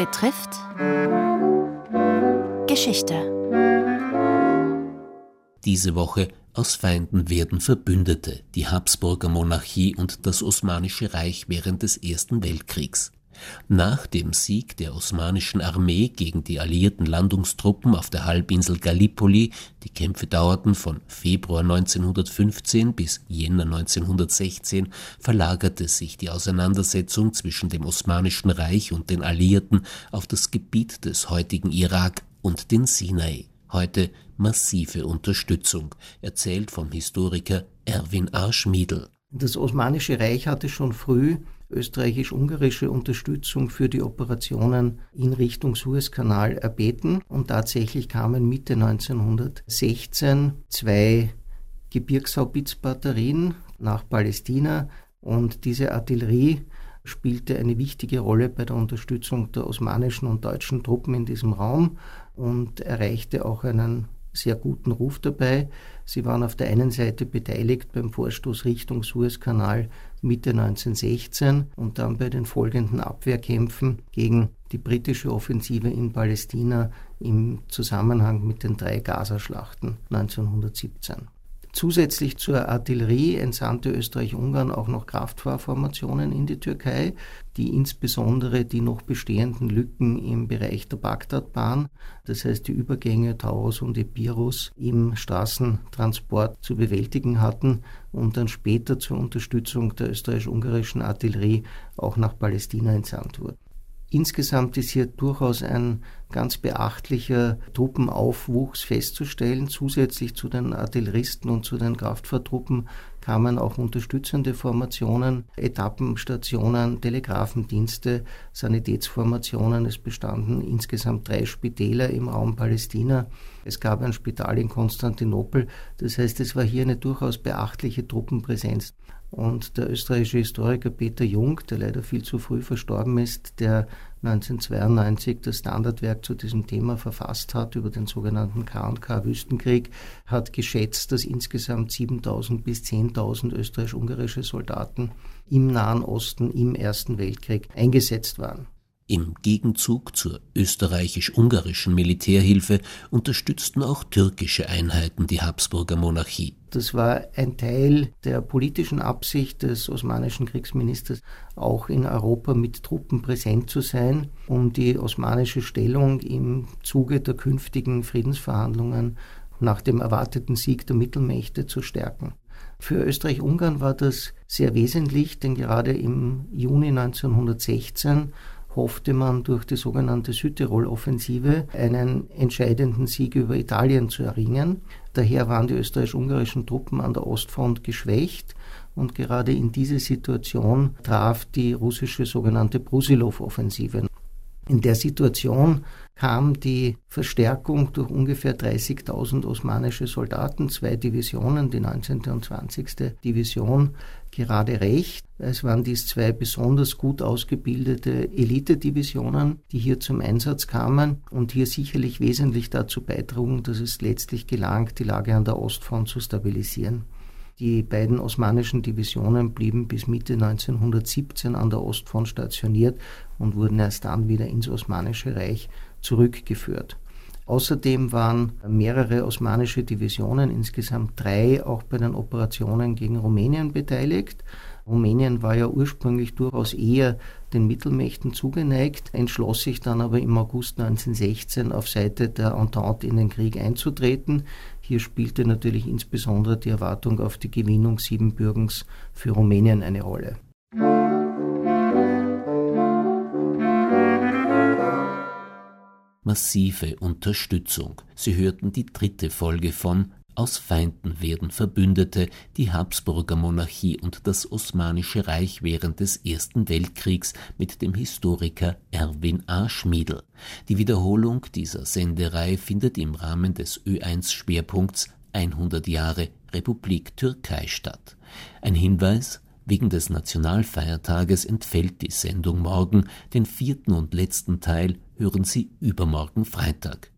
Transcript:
betrifft Geschichte. Diese Woche aus Feinden werden Verbündete, die Habsburger Monarchie und das Osmanische Reich während des Ersten Weltkriegs. Nach dem Sieg der osmanischen Armee gegen die alliierten Landungstruppen auf der Halbinsel Gallipoli, die Kämpfe dauerten von Februar 1915 bis Jänner 1916, verlagerte sich die Auseinandersetzung zwischen dem Osmanischen Reich und den Alliierten auf das Gebiet des heutigen Irak und den Sinai. Heute massive Unterstützung, erzählt vom Historiker Erwin A. Schmiedl. Das Osmanische Reich hatte schon früh österreichisch-ungarische Unterstützung für die Operationen in Richtung Suezkanal erbeten. Und tatsächlich kamen Mitte 1916 zwei Gebirgshaubitsbatterien nach Palästina. Und diese Artillerie spielte eine wichtige Rolle bei der Unterstützung der osmanischen und deutschen Truppen in diesem Raum und erreichte auch einen sehr guten Ruf dabei. Sie waren auf der einen Seite beteiligt beim Vorstoß Richtung Suezkanal Mitte 1916 und dann bei den folgenden Abwehrkämpfen gegen die britische Offensive in Palästina im Zusammenhang mit den drei Gazaschlachten 1917. Zusätzlich zur Artillerie entsandte Österreich-Ungarn auch noch Kraftfahrformationen in die Türkei, die insbesondere die noch bestehenden Lücken im Bereich der Bagdadbahn, das heißt die Übergänge Taurus und Epirus im Straßentransport zu bewältigen hatten und dann später zur Unterstützung der österreichisch-ungarischen Artillerie auch nach Palästina entsandt wurden. Insgesamt ist hier durchaus ein ganz beachtlicher Truppenaufwuchs festzustellen. Zusätzlich zu den Artilleristen und zu den Kraftfahrtruppen kamen auch unterstützende Formationen, Etappenstationen, Telegrafendienste, Sanitätsformationen. Es bestanden insgesamt drei Spitäler im Raum Palästina. Es gab ein Spital in Konstantinopel. Das heißt, es war hier eine durchaus beachtliche Truppenpräsenz. Und der österreichische Historiker Peter Jung, der leider viel zu früh verstorben ist, der 1992 das Standardwerk zu diesem Thema verfasst hat, über den sogenannten K&K-Wüstenkrieg, hat geschätzt, dass insgesamt 7000 bis 10.000 österreichisch-ungarische Soldaten im Nahen Osten im Ersten Weltkrieg eingesetzt waren. Im Gegenzug zur österreichisch-ungarischen Militärhilfe unterstützten auch türkische Einheiten die Habsburger Monarchie. Das war ein Teil der politischen Absicht des osmanischen Kriegsministers, auch in Europa mit Truppen präsent zu sein, um die osmanische Stellung im Zuge der künftigen Friedensverhandlungen nach dem erwarteten Sieg der Mittelmächte zu stärken. Für Österreich-Ungarn war das sehr wesentlich, denn gerade im Juni 1916 hoffte man durch die sogenannte Südtirol-Offensive einen entscheidenden Sieg über Italien zu erringen. Daher waren die österreichisch-ungarischen Truppen an der Ostfront geschwächt und gerade in diese Situation traf die russische sogenannte Brusilov-Offensive. In der Situation kam die Verstärkung durch ungefähr 30.000 osmanische Soldaten, zwei Divisionen, die 19. und 20. Division, gerade recht. Es waren dies zwei besonders gut ausgebildete Elitedivisionen, die hier zum Einsatz kamen und hier sicherlich wesentlich dazu beitrugen, dass es letztlich gelang, die Lage an der Ostfront zu stabilisieren. Die beiden osmanischen Divisionen blieben bis Mitte 1917 an der Ostfront stationiert und wurden erst dann wieder ins Osmanische Reich zurückgeführt. Außerdem waren mehrere osmanische Divisionen, insgesamt drei, auch bei den Operationen gegen Rumänien beteiligt. Rumänien war ja ursprünglich durchaus eher den Mittelmächten zugeneigt, entschloss sich dann aber im August 1916 auf Seite der Entente in den Krieg einzutreten. Hier spielte natürlich insbesondere die Erwartung auf die Gewinnung Siebenbürgens für Rumänien eine Rolle. Massive Unterstützung. Sie hörten die dritte Folge von aus Feinden werden Verbündete, die Habsburger Monarchie und das Osmanische Reich während des Ersten Weltkriegs mit dem Historiker Erwin A. Schmiedl. Die Wiederholung dieser Sendereihe findet im Rahmen des Ö1 Schwerpunkts 100 Jahre Republik Türkei statt. Ein Hinweis, Wegen des Nationalfeiertages entfällt die Sendung morgen, den vierten und letzten Teil hören Sie übermorgen Freitag.